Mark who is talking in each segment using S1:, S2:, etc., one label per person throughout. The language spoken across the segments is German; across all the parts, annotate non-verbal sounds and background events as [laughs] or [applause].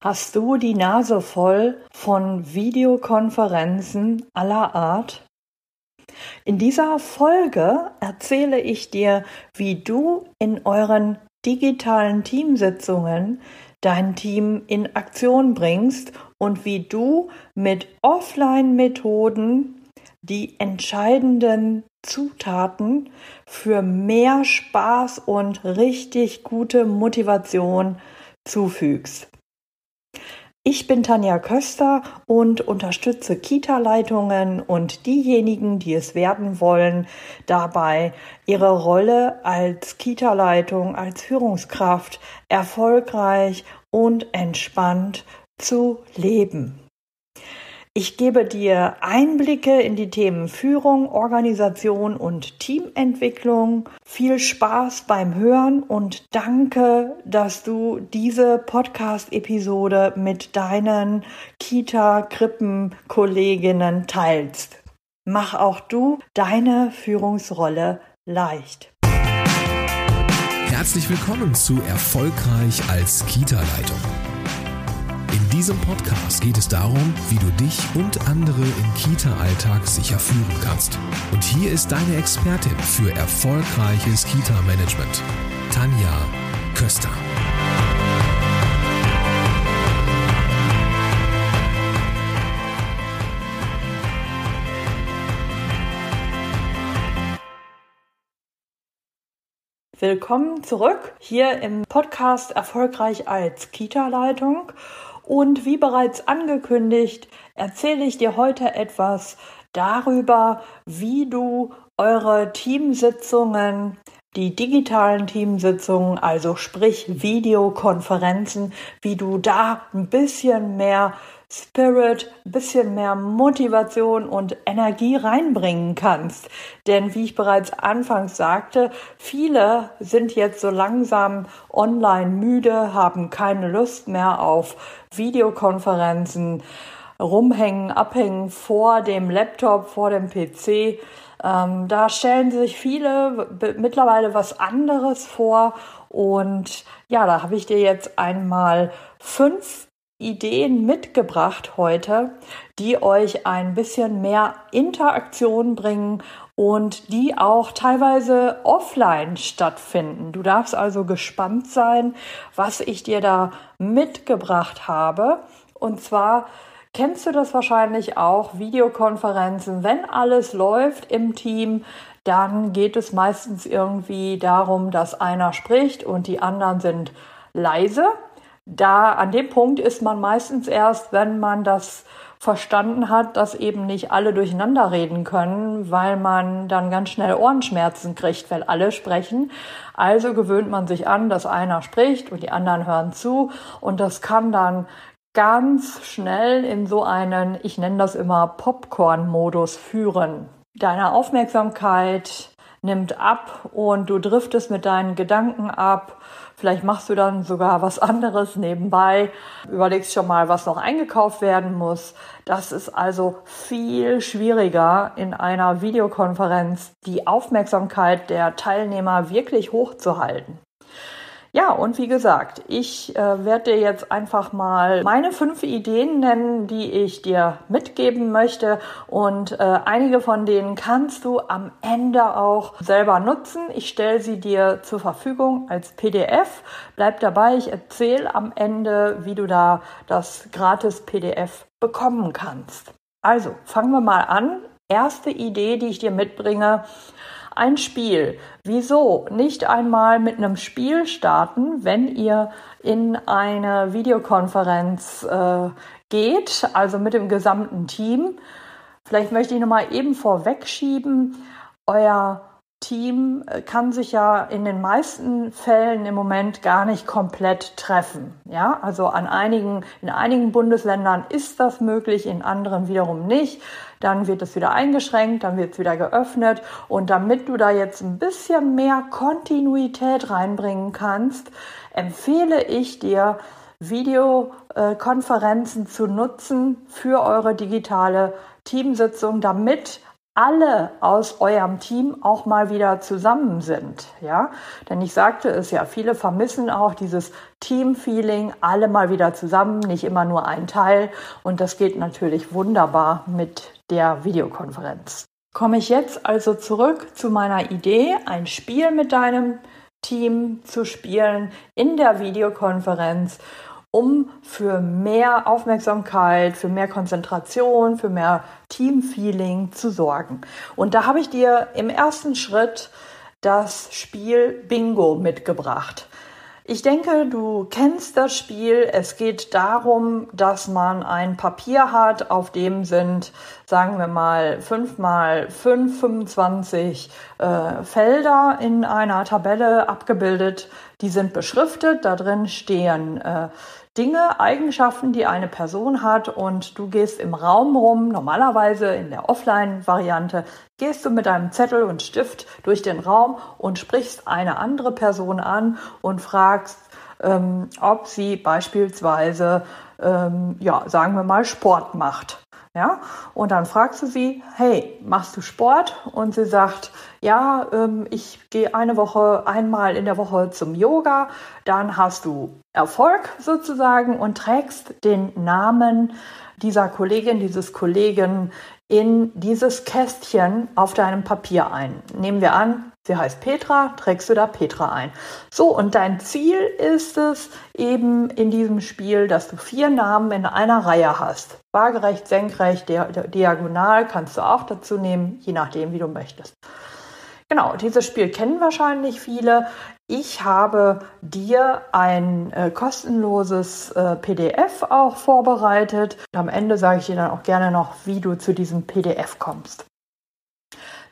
S1: Hast du die Nase voll von Videokonferenzen aller Art? In dieser Folge erzähle ich dir, wie du in euren digitalen Teamsitzungen dein Team in Aktion bringst und wie du mit Offline-Methoden die entscheidenden Zutaten für mehr Spaß und richtig gute Motivation zufügst. Ich bin Tanja Köster und unterstütze Kita-Leitungen und diejenigen, die es werden wollen, dabei ihre Rolle als Kita-Leitung, als Führungskraft erfolgreich und entspannt zu leben. Ich gebe dir Einblicke in die Themen Führung, Organisation und Teamentwicklung. Viel Spaß beim Hören und danke, dass du diese Podcast-Episode mit deinen Kita-Krippen-Kolleginnen teilst. Mach auch du deine Führungsrolle leicht.
S2: Herzlich willkommen zu Erfolgreich als Kita-Leitung diesem Podcast geht es darum, wie du dich und andere im Kita-Alltag sicher führen kannst. Und hier ist deine Expertin für erfolgreiches Kita-Management, Tanja Köster.
S1: Willkommen zurück hier im Podcast Erfolgreich als Kita-Leitung. Und wie bereits angekündigt, erzähle ich dir heute etwas darüber, wie du eure Teamsitzungen, die digitalen Teamsitzungen, also sprich Videokonferenzen, wie du da ein bisschen mehr Spirit, ein bisschen mehr Motivation und Energie reinbringen kannst. Denn wie ich bereits anfangs sagte, viele sind jetzt so langsam online müde, haben keine Lust mehr auf Videokonferenzen, rumhängen, abhängen vor dem Laptop, vor dem PC. Ähm, da stellen sich viele mittlerweile was anderes vor. Und ja, da habe ich dir jetzt einmal fünf Ideen mitgebracht heute, die euch ein bisschen mehr Interaktion bringen und die auch teilweise offline stattfinden. Du darfst also gespannt sein, was ich dir da mitgebracht habe. Und zwar kennst du das wahrscheinlich auch, Videokonferenzen, wenn alles läuft im Team, dann geht es meistens irgendwie darum, dass einer spricht und die anderen sind leise da an dem Punkt ist man meistens erst, wenn man das verstanden hat, dass eben nicht alle durcheinander reden können, weil man dann ganz schnell Ohrenschmerzen kriegt, weil alle sprechen. Also gewöhnt man sich an, dass einer spricht und die anderen hören zu und das kann dann ganz schnell in so einen, ich nenne das immer Popcorn-Modus führen. Deine Aufmerksamkeit nimmt ab und du driftest mit deinen Gedanken ab Vielleicht machst du dann sogar was anderes nebenbei, überlegst schon mal, was noch eingekauft werden muss. Das ist also viel schwieriger in einer Videokonferenz, die Aufmerksamkeit der Teilnehmer wirklich hochzuhalten. Ja, und wie gesagt, ich äh, werde dir jetzt einfach mal meine fünf Ideen nennen, die ich dir mitgeben möchte. Und äh, einige von denen kannst du am Ende auch selber nutzen. Ich stelle sie dir zur Verfügung als PDF. Bleib dabei, ich erzähle am Ende, wie du da das gratis PDF bekommen kannst. Also, fangen wir mal an. Erste Idee, die ich dir mitbringe, ein Spiel. Wieso nicht einmal mit einem Spiel starten, wenn ihr in eine Videokonferenz äh, geht, also mit dem gesamten Team? Vielleicht möchte ich nochmal eben vorwegschieben, euer Team äh, kann sich ja in den meisten Fällen im Moment gar nicht komplett treffen. Ja, also an einigen, in einigen Bundesländern ist das möglich, in anderen wiederum nicht. Dann wird es wieder eingeschränkt, dann wird es wieder geöffnet. Und damit du da jetzt ein bisschen mehr Kontinuität reinbringen kannst, empfehle ich dir, Videokonferenzen zu nutzen für eure digitale Teamsitzung, damit alle aus eurem Team auch mal wieder zusammen sind, ja? Denn ich sagte es ja, viele vermissen auch dieses Team-Feeling, alle mal wieder zusammen, nicht immer nur ein Teil. Und das geht natürlich wunderbar mit der Videokonferenz. Komme ich jetzt also zurück zu meiner Idee, ein Spiel mit deinem Team zu spielen in der Videokonferenz um für mehr Aufmerksamkeit, für mehr Konzentration, für mehr Teamfeeling zu sorgen. Und da habe ich dir im ersten Schritt das Spiel Bingo mitgebracht. Ich denke, du kennst das Spiel. Es geht darum, dass man ein Papier hat, auf dem sind, sagen wir mal, 5 mal 5, 25 äh, Felder in einer Tabelle abgebildet. Die sind beschriftet. Da drin stehen äh, Dinge, Eigenschaften, die eine Person hat und du gehst im Raum rum, normalerweise in der Offline-Variante, gehst du mit einem Zettel und Stift durch den Raum und sprichst eine andere Person an und fragst, ähm, ob sie beispielsweise, ähm, ja, sagen wir mal, Sport macht. Ja, und dann fragst du sie, hey, machst du Sport? Und sie sagt, ja, ähm, ich gehe eine Woche, einmal in der Woche zum Yoga. Dann hast du Erfolg sozusagen und trägst den Namen dieser Kollegin, dieses Kollegen in dieses Kästchen auf deinem Papier ein. Nehmen wir an, sie heißt Petra, trägst du da Petra ein. So, und dein Ziel ist es eben in diesem Spiel, dass du vier Namen in einer Reihe hast. Waagerecht, senkrecht, diagonal kannst du auch dazu nehmen, je nachdem, wie du möchtest. Genau, dieses Spiel kennen wahrscheinlich viele. Ich habe dir ein äh, kostenloses äh, PDF auch vorbereitet. Am Ende sage ich dir dann auch gerne noch, wie du zu diesem PDF kommst.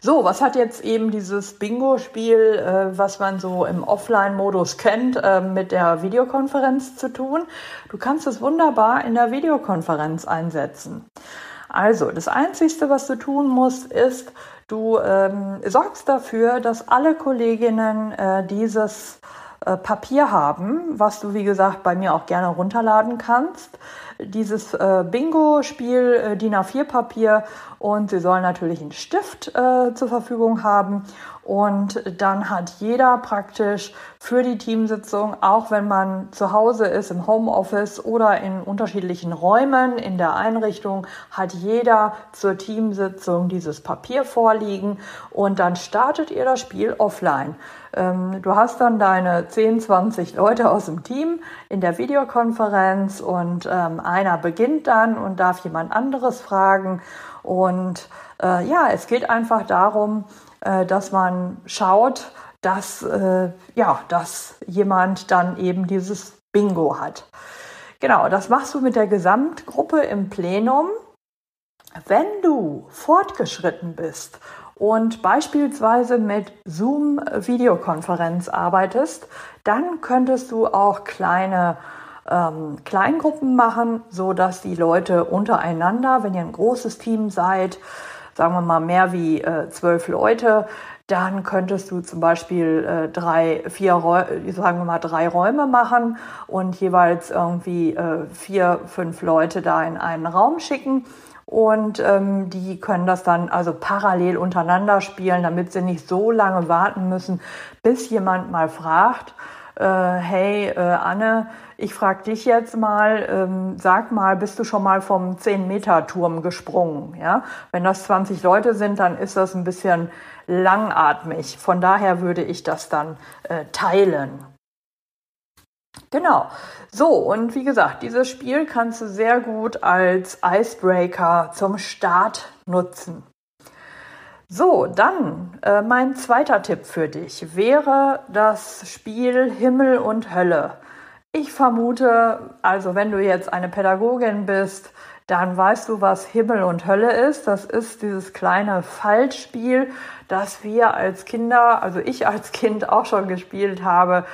S1: So, was hat jetzt eben dieses Bingo-Spiel, äh, was man so im Offline-Modus kennt, äh, mit der Videokonferenz zu tun? Du kannst es wunderbar in der Videokonferenz einsetzen. Also, das Einzige, was du tun musst, ist, Du ähm, sorgst dafür, dass alle Kolleginnen äh, dieses äh, Papier haben, was du, wie gesagt, bei mir auch gerne runterladen kannst. Dieses äh, Bingo-Spiel äh, DIN A4-Papier und sie sollen natürlich einen Stift äh, zur Verfügung haben. Und dann hat jeder praktisch für die Teamsitzung, auch wenn man zu Hause ist, im Homeoffice oder in unterschiedlichen Räumen in der Einrichtung, hat jeder zur Teamsitzung dieses Papier vorliegen. Und dann startet ihr das Spiel offline. Ähm, du hast dann deine 10, 20 Leute aus dem Team in der Videokonferenz. Und ähm, einer beginnt dann und darf jemand anderes fragen. Und äh, ja, es geht einfach darum, äh, dass man schaut, dass, äh, ja, dass jemand dann eben dieses Bingo hat. Genau, das machst du mit der Gesamtgruppe im Plenum. Wenn du fortgeschritten bist und beispielsweise mit Zoom-Videokonferenz arbeitest, dann könntest du auch kleine ähm, Kleingruppen machen, so dass die Leute untereinander, wenn ihr ein großes Team seid, sagen wir mal mehr wie äh, zwölf Leute, dann könntest du zum Beispiel äh, drei, vier, sagen wir mal drei Räume machen und jeweils irgendwie äh, vier, fünf Leute da in einen Raum schicken. Und ähm, die können das dann also parallel untereinander spielen, damit sie nicht so lange warten müssen, bis jemand mal fragt, äh, hey äh, Anne, ich frage dich jetzt mal, ähm, sag mal, bist du schon mal vom 10-Meter-Turm gesprungen? Ja? Wenn das 20 Leute sind, dann ist das ein bisschen langatmig. Von daher würde ich das dann äh, teilen. Genau. So, und wie gesagt, dieses Spiel kannst du sehr gut als Icebreaker zum Start nutzen. So, dann äh, mein zweiter Tipp für dich wäre das Spiel Himmel und Hölle. Ich vermute, also wenn du jetzt eine Pädagogin bist, dann weißt du, was Himmel und Hölle ist. Das ist dieses kleine Faltspiel, das wir als Kinder, also ich als Kind auch schon gespielt habe.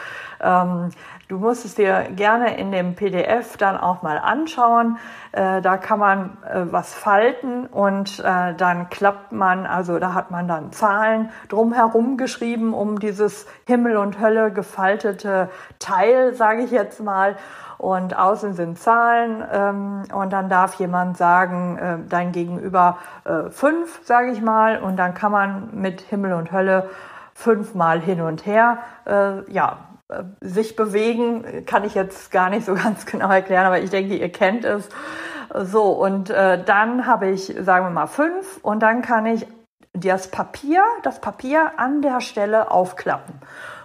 S1: Ähm, Du musst es dir gerne in dem PDF dann auch mal anschauen. Äh, da kann man äh, was falten und äh, dann klappt man, also da hat man dann Zahlen drumherum geschrieben, um dieses Himmel und Hölle gefaltete Teil, sage ich jetzt mal und außen sind Zahlen ähm, und dann darf jemand sagen, äh, dein Gegenüber äh, fünf, sage ich mal, und dann kann man mit Himmel und Hölle fünfmal hin und her, äh, ja, sich bewegen, kann ich jetzt gar nicht so [laughs] ganz genau erklären, aber ich denke, ihr kennt es. So, und äh, dann habe ich, sagen wir mal, fünf und dann kann ich das Papier, das Papier an der Stelle aufklappen.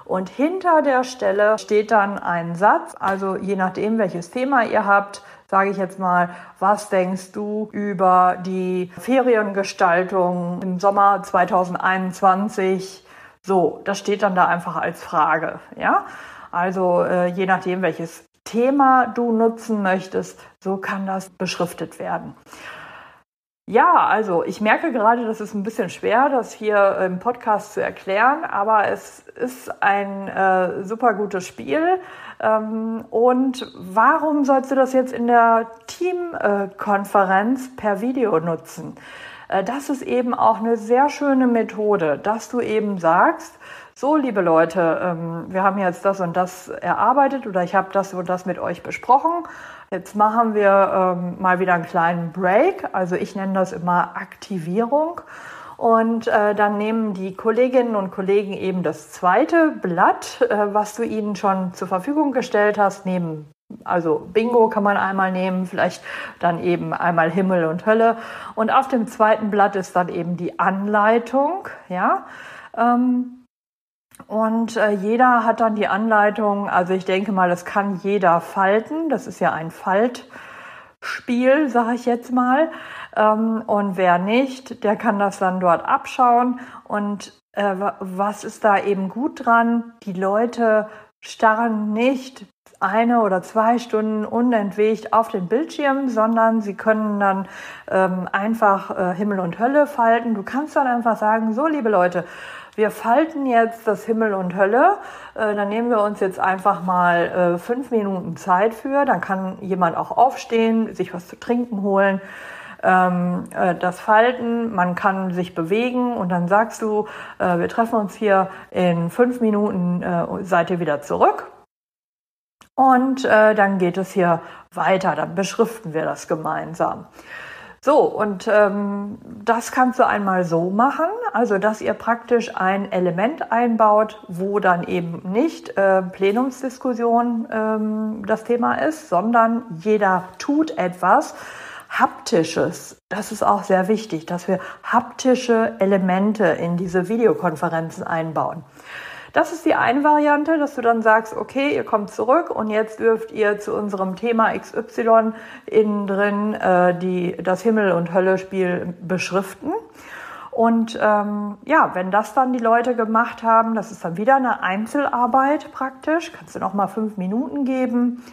S1: Und hinter der Stelle steht dann ein Satz, also je nachdem, welches Thema ihr habt, sage ich jetzt mal, was denkst du über die Feriengestaltung im Sommer 2021? So, das steht dann da einfach als Frage, ja? Also äh, je nachdem, welches Thema du nutzen möchtest, so kann das beschriftet werden. Ja, also ich merke gerade, das ist ein bisschen schwer, das hier im Podcast zu erklären, aber es ist ein äh, super gutes Spiel. Ähm, und warum sollst du das jetzt in der Teamkonferenz per Video nutzen? Äh, das ist eben auch eine sehr schöne Methode, dass du eben sagst, so, liebe Leute, ähm, wir haben jetzt das und das erarbeitet oder ich habe das und das mit euch besprochen. Jetzt machen wir ähm, mal wieder einen kleinen Break. Also ich nenne das immer Aktivierung. Und äh, dann nehmen die Kolleginnen und Kollegen eben das zweite Blatt, äh, was du ihnen schon zur Verfügung gestellt hast, nehmen also Bingo kann man einmal nehmen, vielleicht dann eben einmal Himmel und Hölle. Und auf dem zweiten Blatt ist dann eben die Anleitung, ja. Ähm, und äh, jeder hat dann die Anleitung, also ich denke mal, das kann jeder falten. Das ist ja ein Faltspiel, sage ich jetzt mal. Ähm, und wer nicht, der kann das dann dort abschauen. Und äh, was ist da eben gut dran? Die Leute starren nicht eine oder zwei Stunden unentwegt auf den Bildschirm, sondern sie können dann ähm, einfach äh, Himmel und Hölle falten. Du kannst dann einfach sagen, so liebe Leute, wir falten jetzt das Himmel und Hölle. Äh, dann nehmen wir uns jetzt einfach mal äh, fünf Minuten Zeit für. Dann kann jemand auch aufstehen, sich was zu trinken holen. Ähm, äh, das Falten, man kann sich bewegen und dann sagst du, äh, wir treffen uns hier in fünf Minuten, äh, seid ihr wieder zurück. Und äh, dann geht es hier weiter, dann beschriften wir das gemeinsam. So, und ähm, das kannst du einmal so machen, also dass ihr praktisch ein Element einbaut, wo dann eben nicht äh, Plenumsdiskussion ähm, das Thema ist, sondern jeder tut etwas Haptisches. Das ist auch sehr wichtig, dass wir haptische Elemente in diese Videokonferenzen einbauen. Das ist die eine Variante, dass du dann sagst, okay, ihr kommt zurück und jetzt dürft ihr zu unserem Thema XY innen drin äh, die, das Himmel- und Hölle-Spiel beschriften. Und ähm, ja, wenn das dann die Leute gemacht haben, das ist dann wieder eine Einzelarbeit praktisch, kannst du noch mal fünf Minuten geben.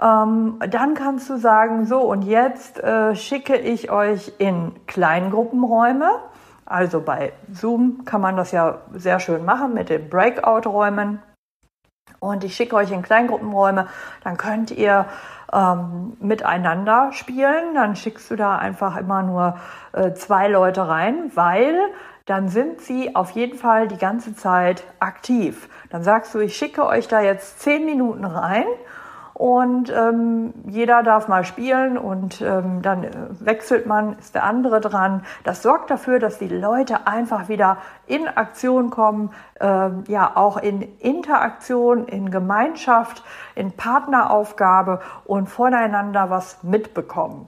S1: Ähm, dann kannst du sagen, so und jetzt äh, schicke ich euch in Kleingruppenräume. Also bei Zoom kann man das ja sehr schön machen mit den Breakout-Räumen. Und ich schicke euch in Kleingruppenräume, dann könnt ihr ähm, miteinander spielen. Dann schickst du da einfach immer nur äh, zwei Leute rein, weil dann sind sie auf jeden Fall die ganze Zeit aktiv. Dann sagst du, ich schicke euch da jetzt zehn Minuten rein und ähm, jeder darf mal spielen und ähm, dann äh, wechselt man, ist der andere dran. Das sorgt dafür, dass die Leute einfach wieder in Aktion kommen, ähm, ja auch in Interaktion, in Gemeinschaft, in Partneraufgabe und voneinander was mitbekommen.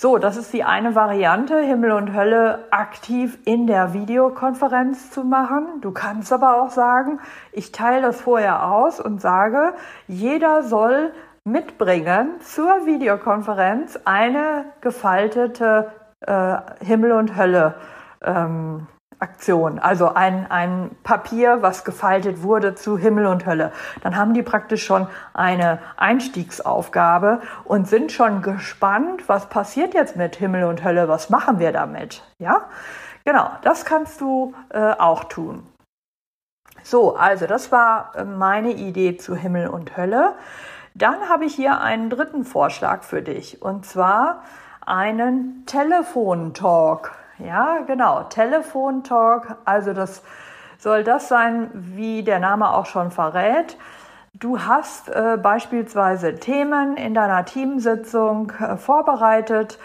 S1: So, das ist die eine Variante, Himmel und Hölle aktiv in der Videokonferenz zu machen. Du kannst aber auch sagen, ich teile das vorher aus und sage, jeder soll mitbringen zur Videokonferenz eine gefaltete äh, Himmel und Hölle ähm, Aktion, also ein, ein Papier, was gefaltet wurde zu Himmel und Hölle. Dann haben die praktisch schon eine Einstiegsaufgabe und sind schon gespannt, was passiert jetzt mit Himmel und Hölle, was machen wir damit? Ja, genau, das kannst du äh, auch tun. So, also das war äh, meine Idee zu Himmel und Hölle. Dann habe ich hier einen dritten Vorschlag für dich und zwar einen Telefontalk. Ja, genau, Telefontalk. Also das soll das sein, wie der Name auch schon verrät. Du hast äh, beispielsweise Themen in deiner Teamsitzung äh, vorbereitet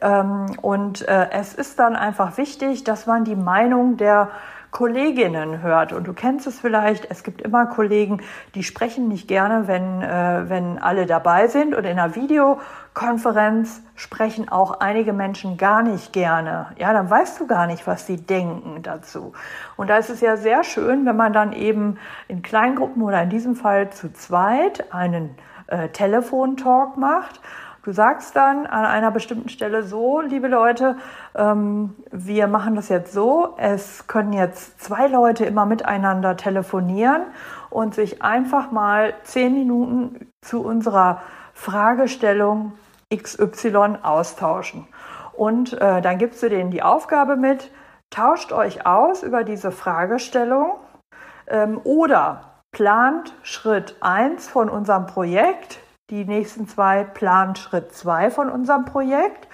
S1: ähm, und äh, es ist dann einfach wichtig, dass man die Meinung der Kolleginnen hört. Und du kennst es vielleicht, es gibt immer Kollegen, die sprechen nicht gerne, wenn, äh, wenn alle dabei sind. Und in einer Videokonferenz sprechen auch einige Menschen gar nicht gerne. Ja, dann weißt du gar nicht, was sie denken dazu. Und da ist es ja sehr schön, wenn man dann eben in Kleingruppen oder in diesem Fall zu zweit einen äh, Telefontalk macht Du sagst dann an einer bestimmten Stelle so, liebe Leute, ähm, wir machen das jetzt so, es können jetzt zwei Leute immer miteinander telefonieren und sich einfach mal zehn Minuten zu unserer Fragestellung XY austauschen. Und äh, dann gibst du denen die Aufgabe mit, tauscht euch aus über diese Fragestellung ähm, oder plant Schritt 1 von unserem Projekt, die nächsten zwei plant Schritt zwei von unserem Projekt.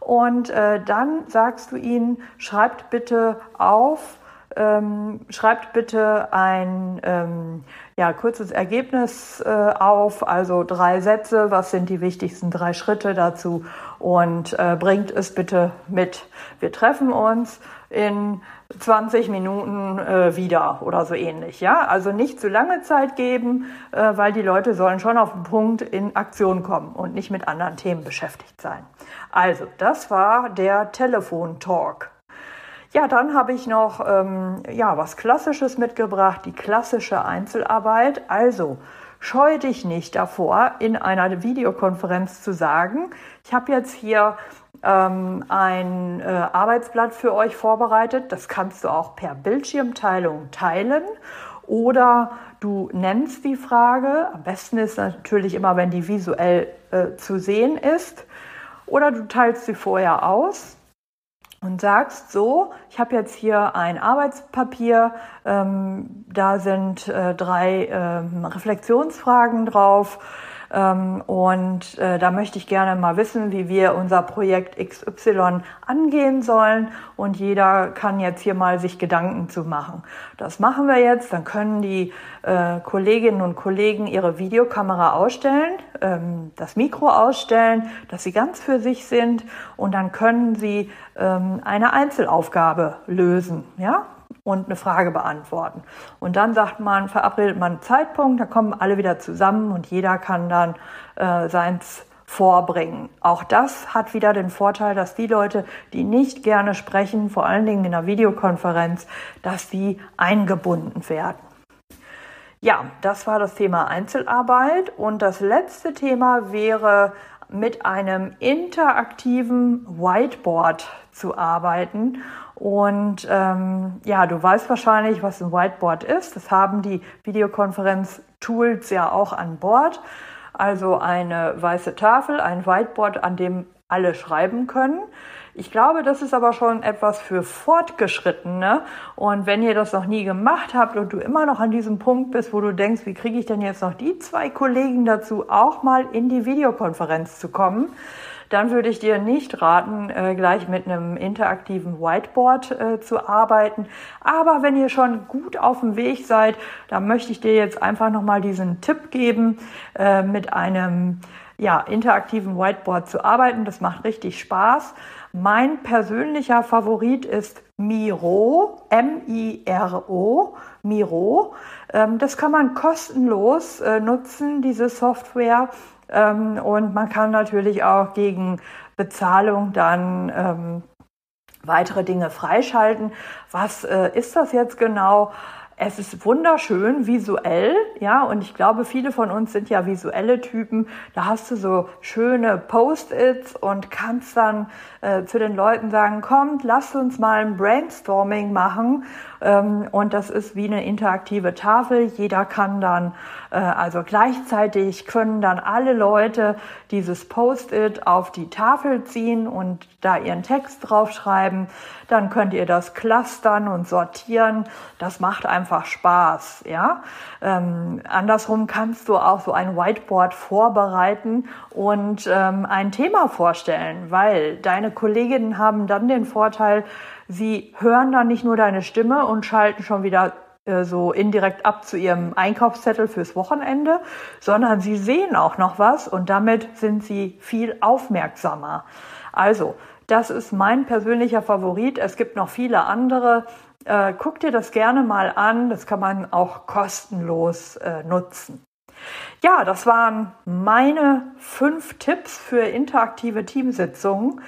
S1: Und äh, dann sagst du ihnen, schreibt bitte auf, ähm, schreibt bitte ein ähm, ja, kurzes Ergebnis äh, auf, also drei Sätze, was sind die wichtigsten drei Schritte dazu und äh, bringt es bitte mit. Wir treffen uns in 20 Minuten äh, wieder oder so ähnlich. Ja, also nicht zu lange Zeit geben, äh, weil die Leute sollen schon auf den Punkt in Aktion kommen und nicht mit anderen Themen beschäftigt sein. Also, das war der Telefontalk. Ja, dann habe ich noch ähm, ja, was Klassisches mitgebracht, die klassische Einzelarbeit. Also scheu dich nicht davor, in einer Videokonferenz zu sagen, ich habe jetzt hier ähm, ein äh, Arbeitsblatt für euch vorbereitet. Das kannst du auch per Bildschirmteilung teilen. Oder du nennst die Frage. Am besten ist natürlich immer, wenn die visuell äh, zu sehen ist. Oder du teilst sie vorher aus und sagst so, ich habe jetzt hier ein Arbeitspapier, ähm, da sind äh, drei ähm, Reflexionsfragen drauf und äh, da möchte ich gerne mal wissen, wie wir unser Projekt XY angehen sollen. Und jeder kann jetzt hier mal sich Gedanken zu machen. Das machen wir jetzt. Dann können die äh, Kolleginnen und Kollegen ihre Videokamera ausstellen, ähm, das Mikro ausstellen, dass sie ganz für sich sind. Und dann können sie ähm, eine Einzelaufgabe lösen. Ja, und eine Frage beantworten. Und dann sagt man, verabredet man einen Zeitpunkt, da kommen alle wieder zusammen und jeder kann dann äh, seins vorbringen. Auch das hat wieder den Vorteil, dass die Leute, die nicht gerne sprechen, vor allen Dingen in einer Videokonferenz, dass die eingebunden werden. Ja, das war das Thema Einzelarbeit und das letzte Thema wäre mit einem interaktiven Whiteboard zu arbeiten. Und ähm, ja, du weißt wahrscheinlich, was ein Whiteboard ist. Das haben die Videokonferenz-Tools ja auch an Bord. Also eine weiße Tafel, ein Whiteboard, an dem alle schreiben können. Ich glaube, das ist aber schon etwas für Fortgeschrittene. Und wenn ihr das noch nie gemacht habt und du immer noch an diesem Punkt bist, wo du denkst, wie kriege ich denn jetzt noch die zwei Kollegen dazu, auch mal in die Videokonferenz zu kommen, dann würde ich dir nicht raten, äh, gleich mit einem interaktiven Whiteboard äh, zu arbeiten. Aber wenn ihr schon gut auf dem Weg seid, dann möchte ich dir jetzt einfach nochmal diesen Tipp geben, äh, mit einem ja, interaktiven Whiteboard zu arbeiten. Das macht richtig Spaß. Mein persönlicher Favorit ist Miro, M-I-R-O, Miro. Ähm, das kann man kostenlos nutzen, diese Software. Ähm, und man kann natürlich auch gegen Bezahlung dann ähm, weitere Dinge freischalten. Was äh, ist das jetzt genau? Es ist wunderschön visuell, ja, und ich glaube, viele von uns sind ja visuelle Typen. Da hast du so schöne Post-its und kannst dann äh, zu den Leuten sagen, kommt, lasst uns mal ein Brainstorming machen. Ähm, und das ist wie eine interaktive Tafel. Jeder kann dann, also gleichzeitig können dann alle Leute dieses Post-it auf die Tafel ziehen und da ihren Text draufschreiben. Dann könnt ihr das clustern und sortieren. Das macht einfach Spaß, ja. Ähm, andersrum kannst du auch so ein Whiteboard vorbereiten und ähm, ein Thema vorstellen, weil deine Kolleginnen haben dann den Vorteil, sie hören dann nicht nur deine Stimme und schalten schon wieder äh, so indirekt ab zu ihrem Einkaufszettel fürs Wochenende, sondern sie sehen auch noch was und damit sind sie viel aufmerksamer. Also, das ist mein persönlicher Favorit. Es gibt noch viele andere. Äh, guck dir das gerne mal an. Das kann man auch kostenlos äh, nutzen. Ja, das waren meine fünf Tipps für interaktive Teamsitzungen.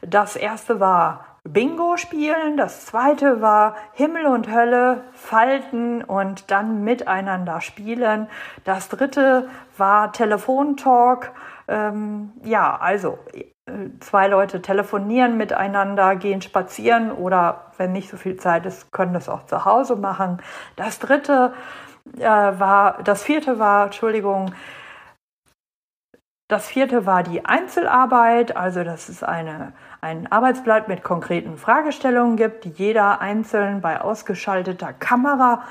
S1: Das erste war Bingo spielen. Das zweite war Himmel und Hölle falten und dann miteinander spielen. Das dritte war Telefontalk. Ähm, ja, also äh, zwei Leute telefonieren miteinander, gehen spazieren oder wenn nicht so viel Zeit ist, können das auch zu Hause machen. Das dritte äh, war, das vierte war, Entschuldigung, das vierte war die Einzelarbeit, also dass es eine, ein Arbeitsblatt mit konkreten Fragestellungen gibt, die jeder einzeln bei ausgeschalteter Kamera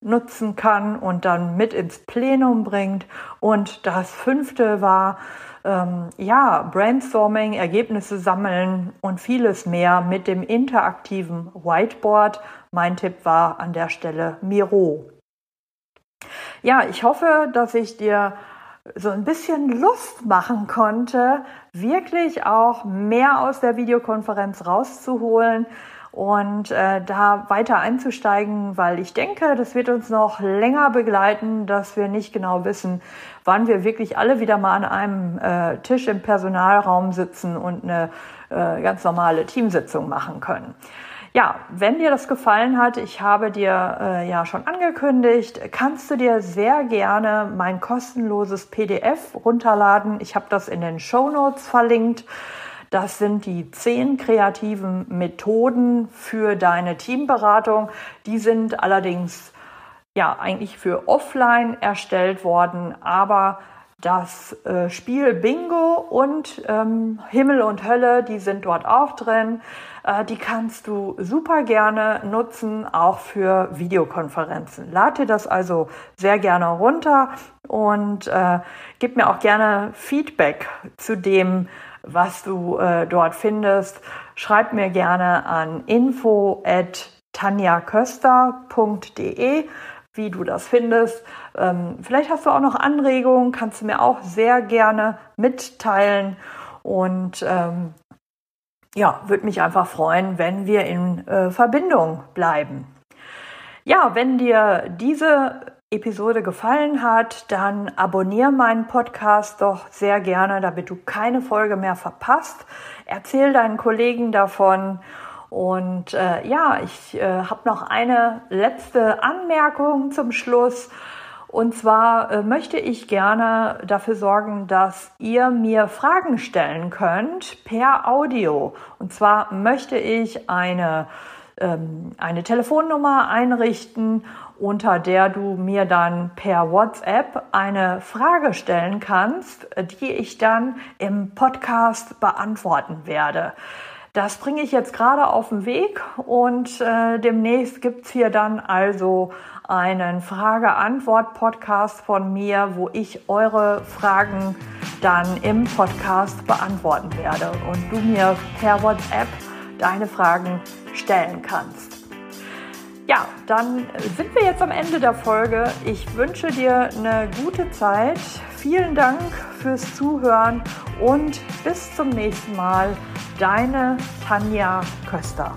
S1: nutzen kann und dann mit ins Plenum bringt. Und das fünfte war, ähm, ja, Brainstorming, Ergebnisse sammeln und vieles mehr mit dem interaktiven Whiteboard. Mein Tipp war an der Stelle Miro. Ja, ich hoffe, dass ich dir so ein bisschen Lust machen konnte, wirklich auch mehr aus der Videokonferenz rauszuholen und äh, da weiter einzusteigen, weil ich denke, das wird uns noch länger begleiten, dass wir nicht genau wissen, wann wir wirklich alle wieder mal an einem äh, Tisch im Personalraum sitzen und eine äh, ganz normale Teamsitzung machen können. Ja, wenn dir das gefallen hat, ich habe dir äh, ja schon angekündigt, kannst du dir sehr gerne mein kostenloses PDF runterladen. Ich habe das in den Show Notes verlinkt. Das sind die zehn kreativen Methoden für deine Teamberatung. Die sind allerdings ja eigentlich für offline erstellt worden, aber das äh, Spiel Bingo und ähm, Himmel und Hölle, die sind dort auch drin. Äh, die kannst du super gerne nutzen, auch für Videokonferenzen. Lad dir das also sehr gerne runter und äh, gib mir auch gerne Feedback zu dem, was du äh, dort findest. Schreib mir gerne an info at tanjaköster.de wie du das findest. Ähm, vielleicht hast du auch noch Anregungen, kannst du mir auch sehr gerne mitteilen. Und ähm, ja, würde mich einfach freuen, wenn wir in äh, Verbindung bleiben. Ja, wenn dir diese Episode gefallen hat, dann abonniere meinen Podcast doch sehr gerne, damit du keine Folge mehr verpasst. Erzähl deinen Kollegen davon und äh, ja, ich äh, habe noch eine letzte Anmerkung zum Schluss. Und zwar äh, möchte ich gerne dafür sorgen, dass ihr mir Fragen stellen könnt per Audio. Und zwar möchte ich eine, ähm, eine Telefonnummer einrichten, unter der du mir dann per WhatsApp eine Frage stellen kannst, die ich dann im Podcast beantworten werde. Das bringe ich jetzt gerade auf den Weg und äh, demnächst gibt's hier dann also einen Frage-Antwort-Podcast von mir, wo ich eure Fragen dann im Podcast beantworten werde und du mir per WhatsApp deine Fragen stellen kannst. Ja, dann sind wir jetzt am Ende der Folge. Ich wünsche dir eine gute Zeit. Vielen Dank fürs Zuhören und bis zum nächsten Mal. Deine Tanja Köster.